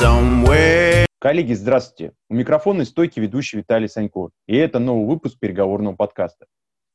somewhere. Коллеги, здравствуйте. У микрофона стойки ведущий Виталий Санько. И это новый выпуск переговорного подкаста.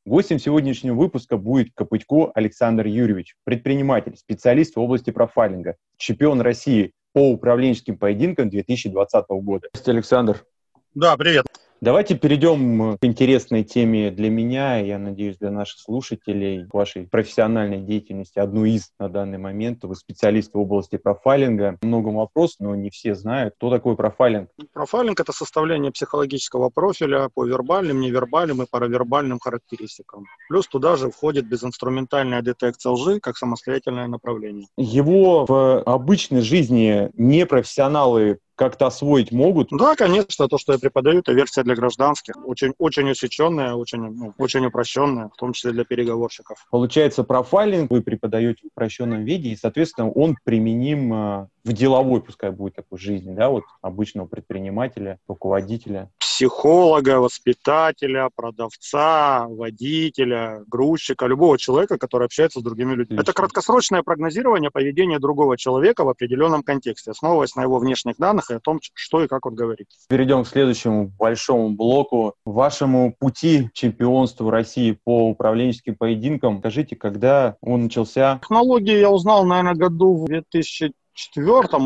Гостем сегодняшнего выпуска будет Копытько Александр Юрьевич, предприниматель, специалист в области профайлинга, чемпион России по управленческим поединкам 2020 года. Здравствуйте, Александр. Да, привет. Давайте перейдем к интересной теме для меня, я надеюсь, для наших слушателей, вашей профессиональной деятельности, одну из на данный момент. Вы специалист в области профайлинга. Много вопросов, но не все знают, кто такой профайлинг. Профайлинг – это составление психологического профиля по вербальным, невербальным и паравербальным характеристикам. Плюс туда же входит безинструментальная детекция лжи как самостоятельное направление. Его в обычной жизни непрофессионалы как-то освоить могут? Да, конечно, то, что я преподаю, это версия для гражданских. Очень, очень усеченная, очень, ну, очень упрощенная, в том числе для переговорщиков. Получается, профайлинг вы преподаете в упрощенном виде, и, соответственно, он применим э, в деловой, пускай будет такой жизни, да, вот обычного предпринимателя, руководителя психолога, воспитателя, продавца, водителя, грузчика, любого человека, который общается с другими людьми. Это краткосрочное прогнозирование поведения другого человека в определенном контексте, основываясь на его внешних данных и о том, что и как он говорит. Перейдем к следующему большому блоку. Вашему пути чемпионству России по управленческим поединкам. Скажите, когда он начался? Технологии я узнал, наверное, году в 2004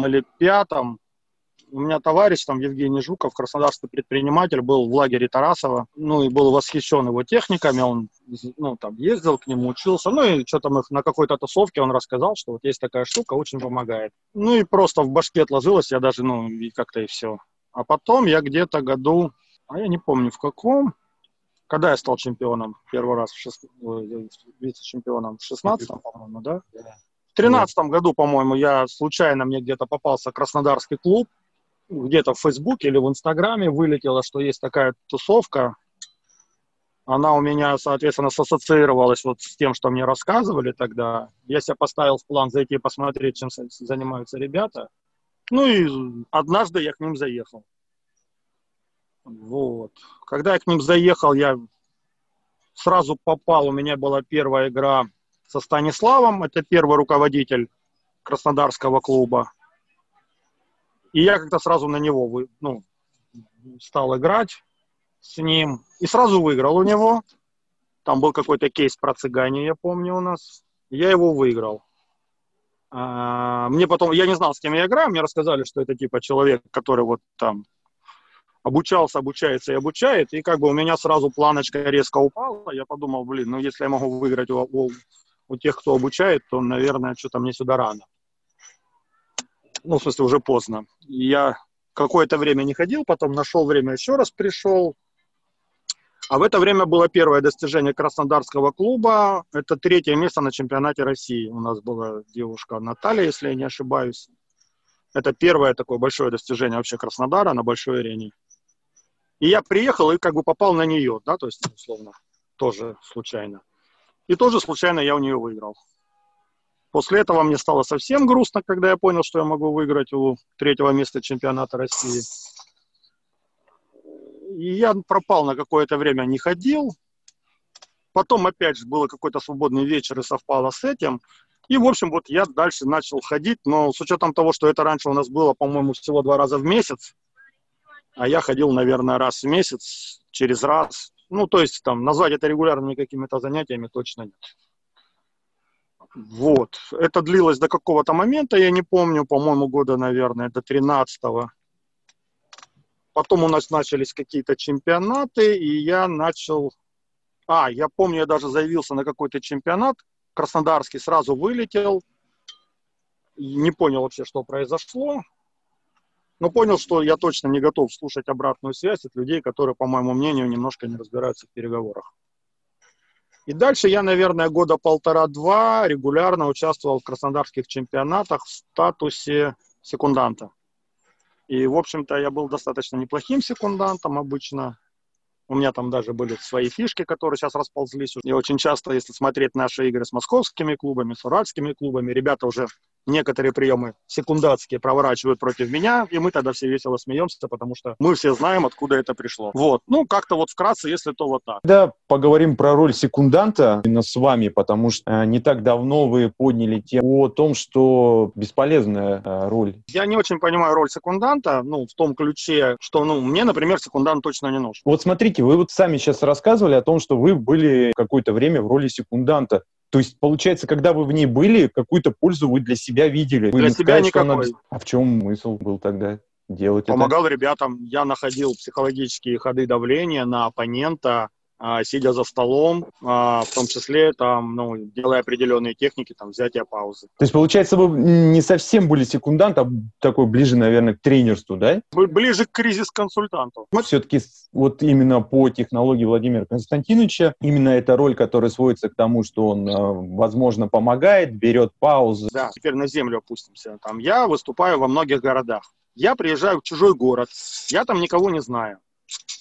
или 2005 у меня товарищ, там, Евгений Жуков, краснодарский предприниматель, был в лагере Тарасова, ну, и был восхищен его техниками, он, ну, там, ездил к нему, учился, ну, и что там их на какой-то тусовке он рассказал, что вот есть такая штука, очень помогает. Ну, и просто в башке отложилось, я даже, ну, и как-то и все. А потом я где-то году, а я не помню в каком, когда я стал чемпионом первый раз, в шест... вице-чемпионом, в 16 по-моему, да? В тринадцатом году, по-моему, я случайно мне где-то попался краснодарский клуб, где-то в Фейсбуке или в Инстаграме вылетело, что есть такая тусовка. Она у меня, соответственно, ассоциировалась вот с тем, что мне рассказывали тогда. Я себе поставил в план зайти посмотреть, чем занимаются ребята. Ну и однажды я к ним заехал. Вот. Когда я к ним заехал, я сразу попал, у меня была первая игра со Станиславом, это первый руководитель Краснодарского клуба. И я как-то сразу на него ну, стал играть с ним. И сразу выиграл у него. Там был какой-то кейс про цыгане, я помню, у нас. Я его выиграл. А, мне потом, я не знал, с кем я играю, мне рассказали, что это типа человек, который вот там обучался, обучается и обучает, и как бы у меня сразу планочка резко упала, я подумал, блин, ну если я могу выиграть у, у, у тех, кто обучает, то, наверное, что-то мне сюда рано ну, в смысле, уже поздно. Я какое-то время не ходил, потом нашел время, еще раз пришел. А в это время было первое достижение Краснодарского клуба. Это третье место на чемпионате России. У нас была девушка Наталья, если я не ошибаюсь. Это первое такое большое достижение вообще Краснодара на большой арене. И я приехал и как бы попал на нее, да, то есть, условно, тоже случайно. И тоже случайно я у нее выиграл. После этого мне стало совсем грустно, когда я понял, что я могу выиграть у третьего места чемпионата России. И я пропал на какое-то время, не ходил. Потом опять же было какой-то свободный вечер и совпало с этим. И, в общем, вот я дальше начал ходить, но с учетом того, что это раньше у нас было, по-моему, всего два раза в месяц, а я ходил, наверное, раз в месяц, через раз. Ну, то есть, там, назвать это регулярными какими-то занятиями точно нет. Вот. Это длилось до какого-то момента, я не помню, по-моему, года, наверное, до 13-го. Потом у нас начались какие-то чемпионаты, и я начал... А, я помню, я даже заявился на какой-то чемпионат краснодарский, сразу вылетел. Не понял вообще, что произошло. Но понял, что я точно не готов слушать обратную связь от людей, которые, по моему мнению, немножко не разбираются в переговорах. И дальше я, наверное, года полтора-два регулярно участвовал в краснодарских чемпионатах в статусе секунданта. И, в общем-то, я был достаточно неплохим секундантом обычно. У меня там даже были свои фишки, которые сейчас расползлись. И очень часто, если смотреть наши игры с московскими клубами, с уральскими клубами, ребята уже некоторые приемы секундатские проворачивают против меня, и мы тогда все весело смеемся, потому что мы все знаем, откуда это пришло. Вот. Ну, как-то вот вкратце, если то вот так. Да, поговорим про роль секунданта именно с вами, потому что э, не так давно вы подняли тему о том, что бесполезная э, роль. Я не очень понимаю роль секунданта, ну, в том ключе, что, ну, мне, например, секундант точно не нужен. Вот смотрите, вы вот сами сейчас рассказывали о том, что вы были какое-то время в роли секунданта. То есть, получается, когда вы в ней были, какую-то пользу вы для себя видели. Вы для себя сказать, никакой. Она... А в чем смысл был тогда делать Помогал это? ребятам. Я находил психологические ходы давления на оппонента, сидя за столом, а, в том числе там, ну, делая определенные техники, там, взятия паузы. То есть, получается, вы не совсем были секундант, а такой ближе, наверное, к тренерству, да? Ближе к кризис-консультанту. Все-таки вот именно по технологии Владимира Константиновича, именно эта роль, которая сводится к тому, что он, а, возможно, помогает, берет паузы. Да, теперь на землю опустимся. Там я выступаю во многих городах. Я приезжаю в чужой город, я там никого не знаю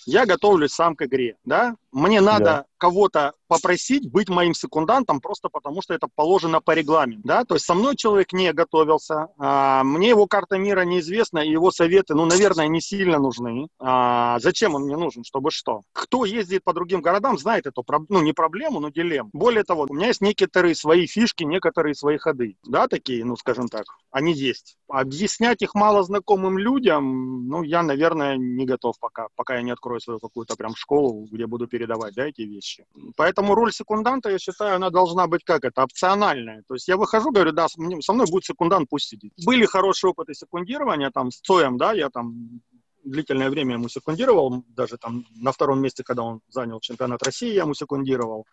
я готовлюсь сам к игре, да, мне надо да. кого-то попросить быть моим секундантом просто потому, что это положено по регламенту, да, то есть со мной человек не готовился, а, мне его карта мира неизвестна, и его советы, ну, наверное, не сильно нужны. А, зачем он мне нужен, чтобы что? Кто ездит по другим городам, знает эту, ну, не проблему, но дилемму. Более того, у меня есть некоторые свои фишки, некоторые свои ходы, да, такие, ну, скажем так, они есть. Объяснять их мало знакомым людям, ну, я, наверное, не готов пока, пока я не открою свою какую-то прям школу, где буду передавать, да, эти вещи. Поэтому роль секунданта, я считаю, она должна быть как это, опциональная. То есть я выхожу, говорю, да, со мной будет секундант, пусть сидит. Были хорошие опыты секундирования, там, с Цоем, да, я там длительное время ему секундировал, даже там на втором месте, когда он занял чемпионат России, я ему секундировал.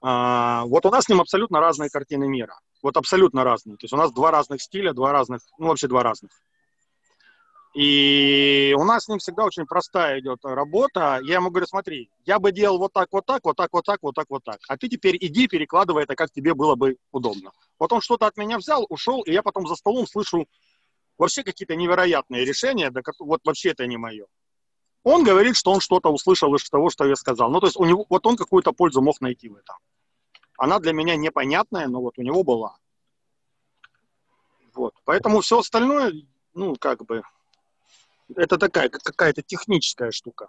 А, вот у нас с ним абсолютно разные картины мира. Вот абсолютно разные. То есть у нас два разных стиля, два разных, ну вообще два разных. И у нас с ним всегда очень простая идет работа. Я ему говорю, смотри, я бы делал вот так, вот так, вот так, вот так, вот так, вот так. А ты теперь иди, перекладывай это, как тебе было бы удобно. Вот он что-то от меня взял, ушел, и я потом за столом слышу вообще какие-то невероятные решения, да вот вообще это не мое. Он говорит, что он что-то услышал из того, что я сказал. Ну, то есть у него, вот он какую-то пользу мог найти в этом. Она для меня непонятная, но вот у него была. Вот. Поэтому все остальное, ну, как бы, это такая какая-то техническая штука.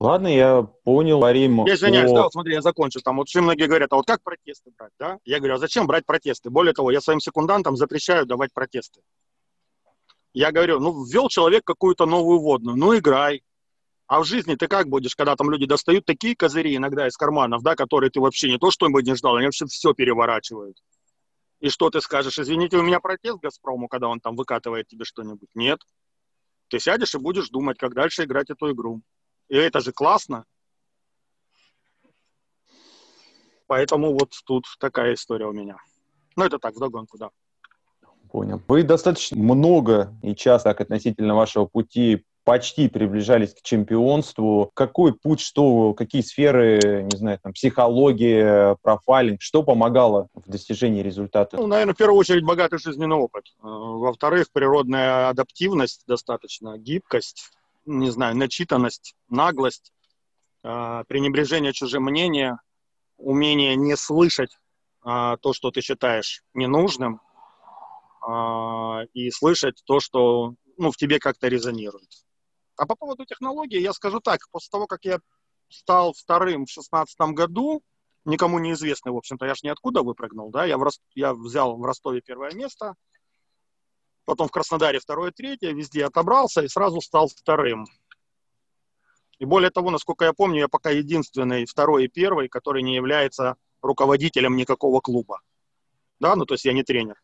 Ладно, я понял, Арим. Я извиняюсь, о... да, вот смотри, я закончу. Там вот очень многие говорят, а вот как протесты брать, да? Я говорю, а зачем брать протесты? Более того, я своим секундантам запрещаю давать протесты. Я говорю, ну, ввел человек какую-то новую водную, ну, играй. А в жизни ты как будешь, когда там люди достают такие козыри иногда из карманов, да, которые ты вообще не то, что бы не ждал, они вообще все переворачивают. И что ты скажешь? Извините, у меня протест Газпрому, когда он там выкатывает тебе что-нибудь? Нет. Ты сядешь и будешь думать, как дальше играть эту игру. И это же классно. Поэтому вот тут такая история у меня. Ну, это так, вдогонку, да. Понял. Вы достаточно много и часто относительно вашего пути почти приближались к чемпионству. Какой путь, что, какие сферы, не знаю, там, психология, профайлинг, что помогало в достижении результата? Ну, наверное, в первую очередь богатый жизненный опыт. Э, во-вторых, природная адаптивность достаточно, гибкость, не знаю, начитанность, наглость, э, пренебрежение чужим мнением, умение не слышать э, то, что ты считаешь ненужным, и слышать то, что ну, в тебе как-то резонирует. А по поводу технологии я скажу так. После того, как я стал вторым в шестнадцатом году, никому неизвестный, в общем-то, я ж ниоткуда выпрыгнул, да, я, в, я взял в Ростове первое место, потом в Краснодаре второе, третье, везде отобрался и сразу стал вторым. И более того, насколько я помню, я пока единственный второй и первый, который не является руководителем никакого клуба. Да, ну то есть я не тренер.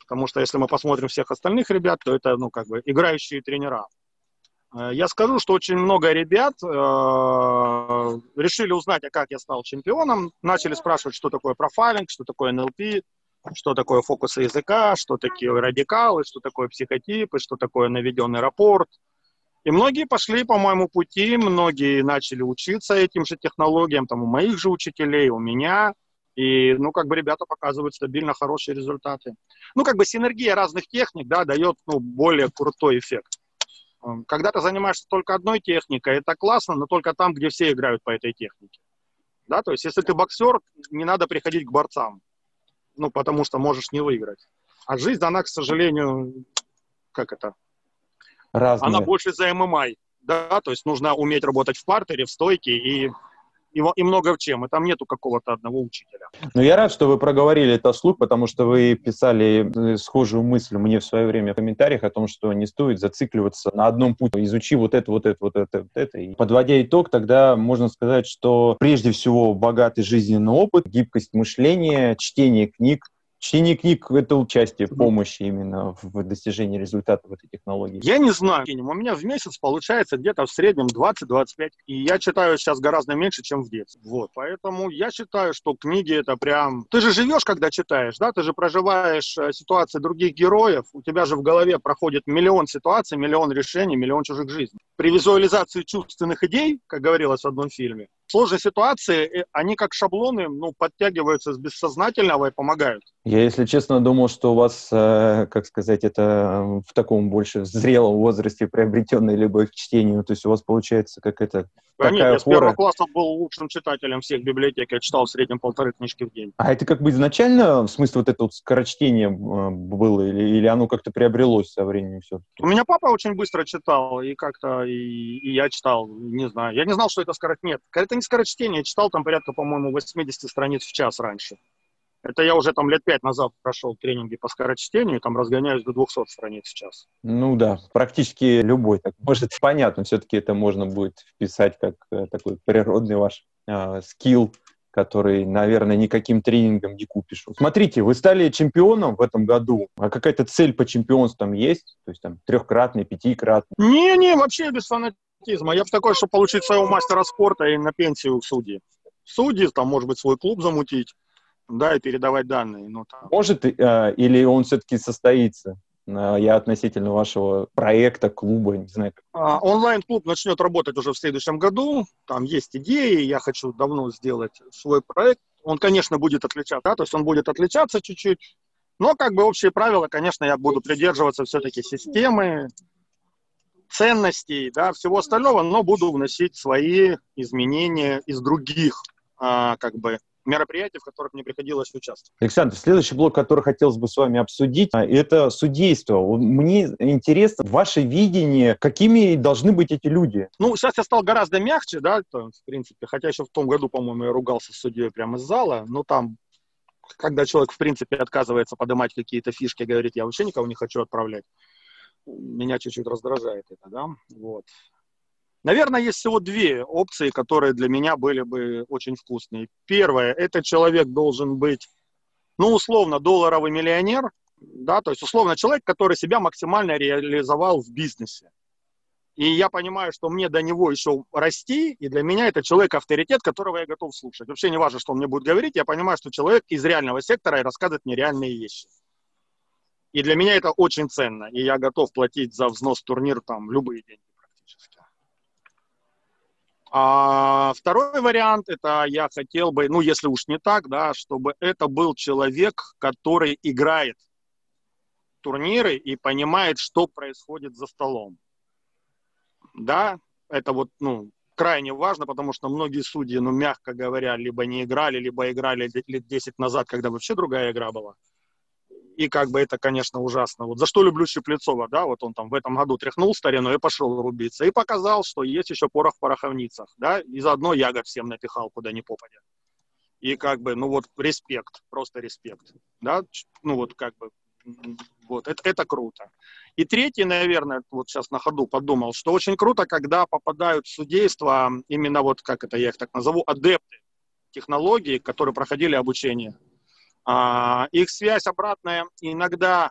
Потому что если мы посмотрим всех остальных ребят, то это, ну, как бы, играющие тренера. Э, я скажу, что очень много ребят э, решили узнать, а как я стал чемпионом, начали спрашивать, что такое профайлинг, что такое НЛП, что такое фокусы языка, что такие радикалы, что такое психотипы, что такое наведенный рапорт. И многие пошли по моему пути, многие начали учиться этим же технологиям, там у моих же учителей, у меня. И, ну, как бы ребята показывают стабильно хорошие результаты. Ну, как бы синергия разных техник, да, дает, ну, более крутой эффект. Когда ты занимаешься только одной техникой, это классно, но только там, где все играют по этой технике. Да, то есть если ты боксер, не надо приходить к борцам, ну, потому что можешь не выиграть. А жизнь, она, к сожалению, как это? Разные. Она больше за ММА, да, то есть нужно уметь работать в партере, в стойке и и, и много в чем. И там нету какого-то одного учителя. Ну, я рад, что вы проговорили это вслух, потому что вы писали э, схожую мысль мне в свое время в комментариях о том, что не стоит зацикливаться на одном пути. Изучи вот это, вот это, вот это, вот это. И подводя итог, тогда можно сказать, что прежде всего богатый жизненный опыт, гибкость мышления, чтение книг, Чтение книг — это участие, помощи именно в достижении результата в этой технологии? Я не знаю. У меня в месяц получается где-то в среднем 20-25. И я читаю сейчас гораздо меньше, чем в детстве. Вот. Поэтому я считаю, что книги — это прям... Ты же живешь, когда читаешь, да? Ты же проживаешь э, ситуации других героев. У тебя же в голове проходит миллион ситуаций, миллион решений, миллион чужих жизней. При визуализации чувственных идей, как говорилось в одном фильме, сложные ситуации, э, они как шаблоны, ну, подтягиваются с бессознательного и помогают. Я, если честно, думал, что у вас, э, как сказать, это в таком больше зрелом возрасте приобретенной любовь к чтению, то есть у вас получается как это да нет, я с первого класса был лучшим читателем всех библиотек, я читал в среднем полторы книжки в день. А это как бы изначально, в смысле, вот это вот скорочтение э, было, или, или оно как-то приобрелось со временем все? У меня папа очень быстро читал, и как-то и, и я читал, не знаю. Я не знал, что это скорочтение. Нет, это не скорочтение, я читал там порядка, по-моему, 80 страниц в час раньше. Это я уже там лет пять назад прошел тренинги по скорочтению, там разгоняюсь до 200 страниц в час. Ну да, практически любой. Так, может, понятно, все-таки это можно будет вписать как э, такой природный ваш э, скилл, который, наверное, никаким тренингом не купишь. Смотрите, вы стали чемпионом в этом году, а какая-то цель по чемпионствам есть? То есть там трехкратный, пятикратный? Не-не, вообще без фанатизма. Я бы такой, чтобы получить своего мастера спорта и на пенсию судьи. Судьи, там, может быть, свой клуб замутить да, и передавать данные. Ну, там. Может, э, или он все-таки состоится? Э, я относительно вашего проекта, клуба, не знаю. А, онлайн-клуб начнет работать уже в следующем году. Там есть идеи, я хочу давно сделать свой проект. Он, конечно, будет отличаться, да, то есть он будет отличаться чуть-чуть, но как бы общие правила, конечно, я буду придерживаться все-таки системы, ценностей, да, всего остального, но буду вносить свои изменения из других, а, как бы, мероприятий, в которых мне приходилось участвовать. Александр, следующий блок, который хотелось бы с вами обсудить, а, это судейство. Мне интересно ваше видение, какими должны быть эти люди? Ну, сейчас я стал гораздо мягче, да, то, в принципе, хотя еще в том году, по-моему, я ругался с судьей прямо из зала, но там когда человек, в принципе, отказывается поднимать какие-то фишки, говорит, я вообще никого не хочу отправлять, меня чуть-чуть раздражает это, да, вот. Наверное, есть всего две опции, которые для меня были бы очень вкусные. Первое, это человек должен быть, ну, условно, долларовый миллионер, да, то есть, условно, человек, который себя максимально реализовал в бизнесе. И я понимаю, что мне до него еще расти, и для меня это человек-авторитет, которого я готов слушать. Вообще не важно, что он мне будет говорить, я понимаю, что человек из реального сектора и рассказывает мне реальные вещи. И для меня это очень ценно, и я готов платить за взнос в турнир там любые деньги практически. А второй вариант, это я хотел бы, ну, если уж не так, да, чтобы это был человек, который играет турниры и понимает, что происходит за столом. Да, это вот, ну, крайне важно, потому что многие судьи, ну, мягко говоря, либо не играли, либо играли лет 10 назад, когда вообще другая игра была и как бы это, конечно, ужасно. Вот за что люблю Щеплецова, да, вот он там в этом году тряхнул старину и пошел рубиться, и показал, что есть еще порох в пороховницах, да, и заодно ягод всем напихал, куда не попадя. И как бы, ну вот, респект, просто респект, да, ну вот как бы, вот, это, это круто. И третий, наверное, вот сейчас на ходу подумал, что очень круто, когда попадают в судейство именно вот, как это я их так назову, адепты технологии, которые проходили обучение. А, их связь обратная иногда,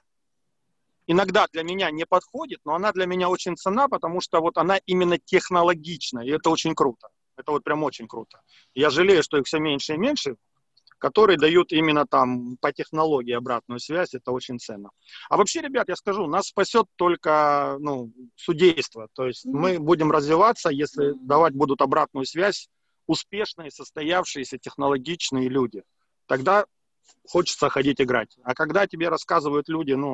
иногда для меня не подходит, но она для меня очень ценна, потому что вот она именно технологична, и это очень круто. Это вот прям очень круто. Я жалею, что их все меньше и меньше, которые дают именно там по технологии обратную связь, это очень ценно. А вообще, ребят, я скажу, нас спасет только ну, судейство. То есть мы будем развиваться, если давать будут обратную связь успешные, состоявшиеся, технологичные люди. Тогда хочется ходить играть. А когда тебе рассказывают люди, ну,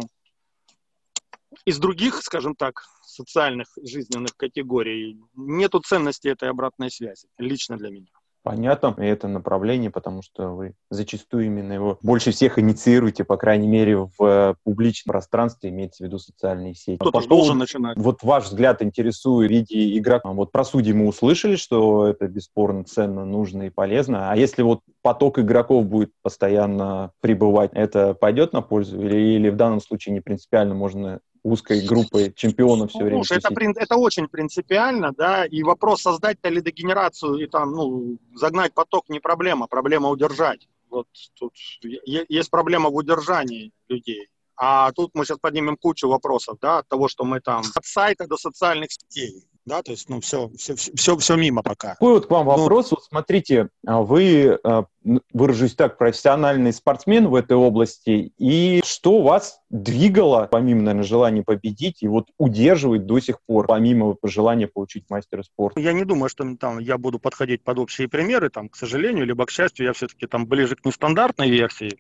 из других, скажем так, социальных жизненных категорий, нету ценности этой обратной связи, лично для меня. Понятно, и это направление, потому что вы зачастую именно его больше всех инициируете, по крайней мере, в э, публичном пространстве, имеется в виду социальные сети. Кто-то по должен начинать. Вот ваш взгляд интересует в виде игрока. Вот про судьи мы услышали, что это бесспорно ценно, нужно и полезно. А если вот поток игроков будет постоянно прибывать, это пойдет на пользу? Или, или в данном случае не принципиально можно узкой группой чемпионов все время. Слушай, это, это очень принципиально, да, и вопрос создать лидогенерацию и там, ну, загнать поток не проблема, проблема удержать. Вот тут есть проблема в удержании людей. А тут мы сейчас поднимем кучу вопросов, да, от того, что мы там от сайта до социальных сетей да, то есть, ну, все, все, все, все мимо пока. Какой вот к вам ну, вопрос, вот смотрите, а вы, а, выражусь так, профессиональный спортсмен в этой области, и что вас двигало, помимо, наверное, желания победить, и вот удерживает до сих пор, помимо желания получить мастера спорта? Я не думаю, что там я буду подходить под общие примеры, там, к сожалению, либо к счастью, я все-таки там ближе к нестандартной версии,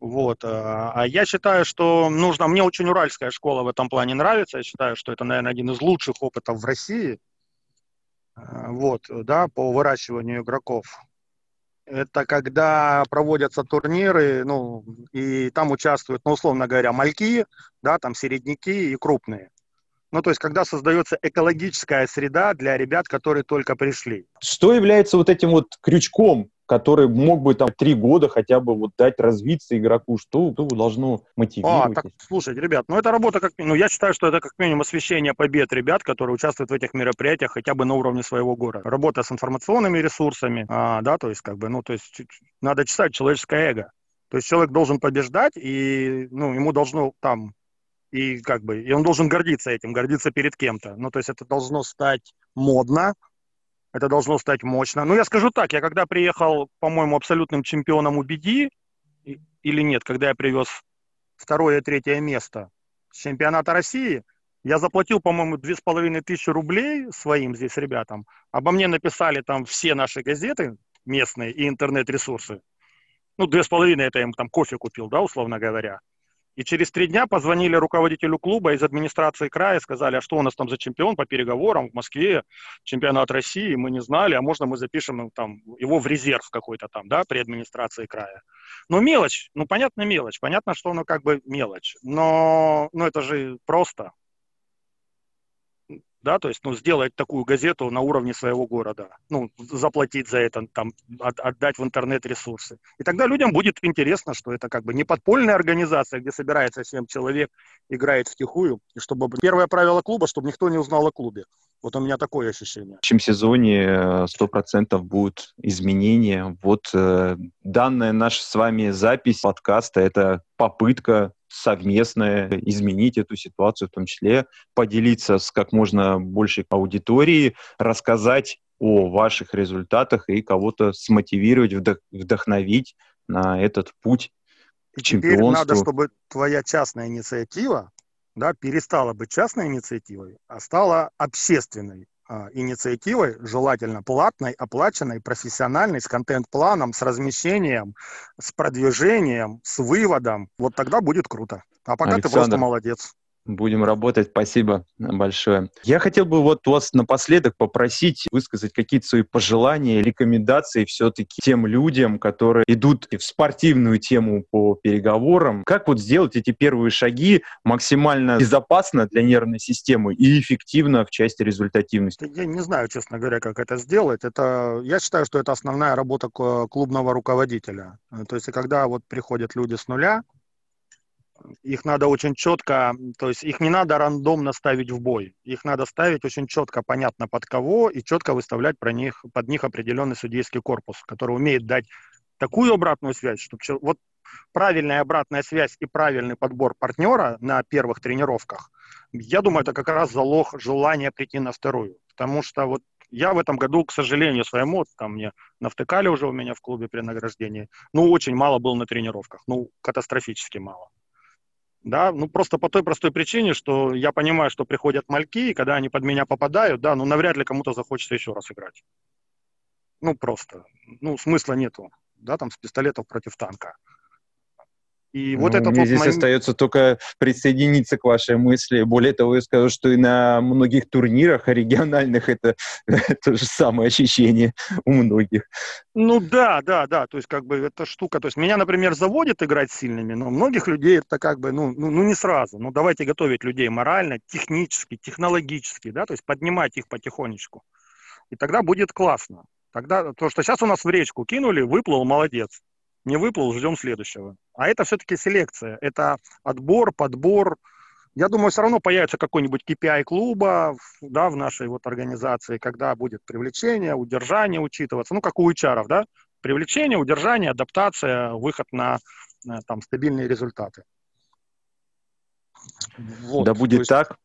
вот. А, а я считаю, что нужно... Мне очень уральская школа в этом плане нравится. Я считаю, что это, наверное, один из лучших опытов в России. А, вот, да, по выращиванию игроков. Это когда проводятся турниры, ну, и там участвуют, ну, условно говоря, мальки, да, там середняки и крупные. Ну, то есть, когда создается экологическая среда для ребят, которые только пришли. Что является вот этим вот крючком который мог бы там три года хотя бы вот дать развиться игроку, что, что должно мотивировать? А, так, слушайте, ребят, ну это работа как, ну я считаю, что это как минимум освещение побед ребят, которые участвуют в этих мероприятиях хотя бы на уровне своего города. Работа с информационными ресурсами, а, да, то есть как бы, ну то есть надо читать человеческое эго. То есть человек должен побеждать, и ну, ему должно там и как бы, и он должен гордиться этим, гордиться перед кем-то. Ну, то есть это должно стать модно, это должно стать мощно. Ну, я скажу так, я когда приехал, по-моему, абсолютным чемпионом убеди, или нет, когда я привез второе и третье место с чемпионата России, я заплатил, по-моему, две с половиной тысячи рублей своим здесь ребятам. Обо мне написали там все наши газеты местные и интернет-ресурсы. Ну, две с половиной это я им там кофе купил, да, условно говоря. И через три дня позвонили руководителю клуба из администрации края, сказали, а что у нас там за чемпион по переговорам в Москве, чемпионат России, мы не знали, а можно мы запишем там, его в резерв какой-то там, да, при администрации края. Ну, мелочь, ну, понятно, мелочь, понятно, что оно как бы мелочь, но, ну, это же просто да, то есть, ну, сделать такую газету на уровне своего города, ну, заплатить за это, там, от, отдать в интернет ресурсы. И тогда людям будет интересно, что это как бы не подпольная организация, где собирается 7 человек, играет втихую, и чтобы первое правило клуба, чтобы никто не узнал о клубе. Вот у меня такое ощущение. В чем сезоне 100% э, будут изменения. Вот э, данная наша с вами запись подкаста — это попытка совместное изменить эту ситуацию, в том числе поделиться с как можно большей аудиторией, рассказать о ваших результатах и кого-то смотивировать, вдохновить на этот путь к чемпионству. Теперь надо, чтобы твоя частная инициатива да, перестала быть частной инициативой, а стала общественной инициативой, желательно платной, оплаченной, профессиональной, с контент-планом, с размещением, с продвижением, с выводом. Вот тогда будет круто. А пока Александр, ты просто молодец. Будем работать. Спасибо большое. Я хотел бы вот вас напоследок попросить высказать какие-то свои пожелания, рекомендации все-таки тем людям, которые идут в спортивную тему по переговорам. Как вот сделать эти первые шаги максимально безопасно для нервной системы и эффективно в части результативности? Я не знаю, честно говоря, как это сделать. Это, я считаю, что это основная работа клубного руководителя. То есть, когда вот приходят люди с нуля, их надо очень четко, то есть их не надо рандомно ставить в бой. Их надо ставить очень четко, понятно под кого, и четко выставлять про них, под них определенный судейский корпус, который умеет дать такую обратную связь, чтобы вот правильная обратная связь и правильный подбор партнера на первых тренировках, я думаю, это как раз залог желания прийти на вторую. Потому что вот я в этом году, к сожалению, своему, там мне навтыкали уже у меня в клубе при награждении, ну, очень мало был на тренировках, ну, катастрофически мало да, ну просто по той простой причине, что я понимаю, что приходят мальки, и когда они под меня попадают, да, ну навряд ли кому-то захочется еще раз играть. Ну просто, ну смысла нету, да, там с пистолетов против танка. И ну, вот этот мне вот здесь момент... остается только присоединиться к вашей мысли. Более того, я скажу, что и на многих турнирах региональных это то же самое ощущение у многих. Ну да, да, да. То есть как бы эта штука. То есть меня, например, заводит играть сильными, но многих людей это как бы, ну, ну, ну не сразу. Ну давайте готовить людей морально, технически, технологически, да, то есть поднимать их потихонечку. И тогда будет классно. Тогда то, что сейчас у нас в речку кинули, выплыл, молодец. Не выплыл, ждем следующего. А это все-таки селекция. Это отбор, подбор. Я думаю, все равно появится какой-нибудь KPI клуба да, в нашей вот организации, когда будет привлечение, удержание учитываться. Ну, как у HR, да? Привлечение, удержание, адаптация, выход на, на там, стабильные результаты. Вот, да будет есть, так.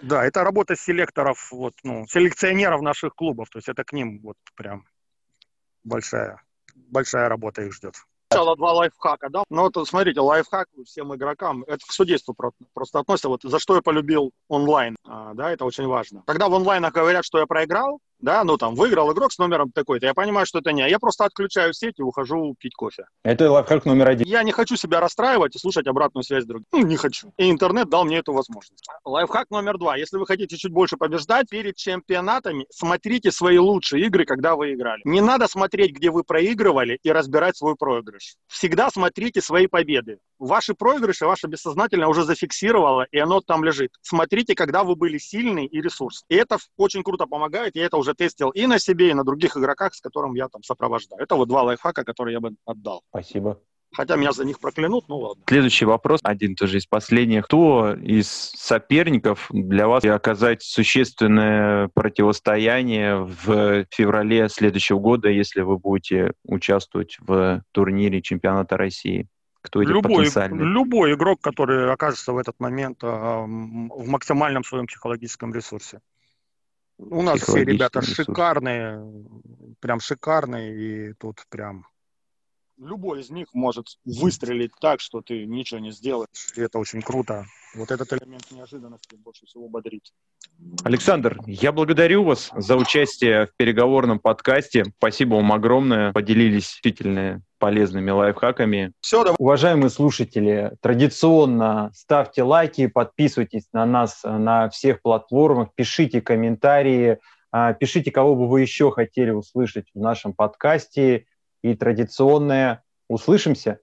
Да, это работа селекторов, вот, ну, селекционеров наших клубов. То есть это к ним вот прям большая, большая работа их ждет. Сначала два лайфхака, да? Ну вот смотрите, лайфхак всем игрокам, это к судейству просто относится. Вот за что я полюбил онлайн, а, да, это очень важно. Когда в онлайнах говорят, что я проиграл, да, ну там выиграл игрок с номером такой-то, я понимаю, что это не я, просто отключаю сеть и ухожу пить кофе. Это лайфхак номер один. Я не хочу себя расстраивать и слушать обратную связь других. Ну, не хочу. И интернет дал мне эту возможность. Лайфхак номер два. Если вы хотите чуть больше побеждать, перед чемпионатами смотрите свои лучшие игры, когда вы играли. Не надо смотреть, где вы проигрывали и разбирать свой проигрыш. Всегда смотрите свои победы. Ваши проигрыши, ваше бессознательное уже зафиксировало, и оно там лежит. Смотрите, когда вы были сильны и ресурс. И это очень круто помогает, я это уже тестил и на себе, и на других игроках, с которыми я там сопровождаю. Это вот два лайфхака, которые я бы отдал. Спасибо. Хотя меня за них проклянут, ну ладно. Следующий вопрос, один тоже из последних. Кто из соперников для вас оказать существенное противостояние в феврале следующего года, если вы будете участвовать в турнире чемпионата России? Кто эти любой, любой игрок, который окажется в этот момент э, в максимальном своем психологическом ресурсе. У нас все ребята ресурс. шикарные, прям шикарные, и тут прям любой из них может выстрелить так, что ты ничего не сделаешь. И это очень круто. Вот этот элемент неожиданности больше всего бодрит. Александр, я благодарю вас за участие в переговорном подкасте. Спасибо вам огромное. Поделились действительно полезными лайфхаками. Все, да. Уважаемые слушатели, традиционно ставьте лайки, подписывайтесь на нас на всех платформах, пишите комментарии, а, пишите, кого бы вы еще хотели услышать в нашем подкасте. И традиционное «Услышимся!»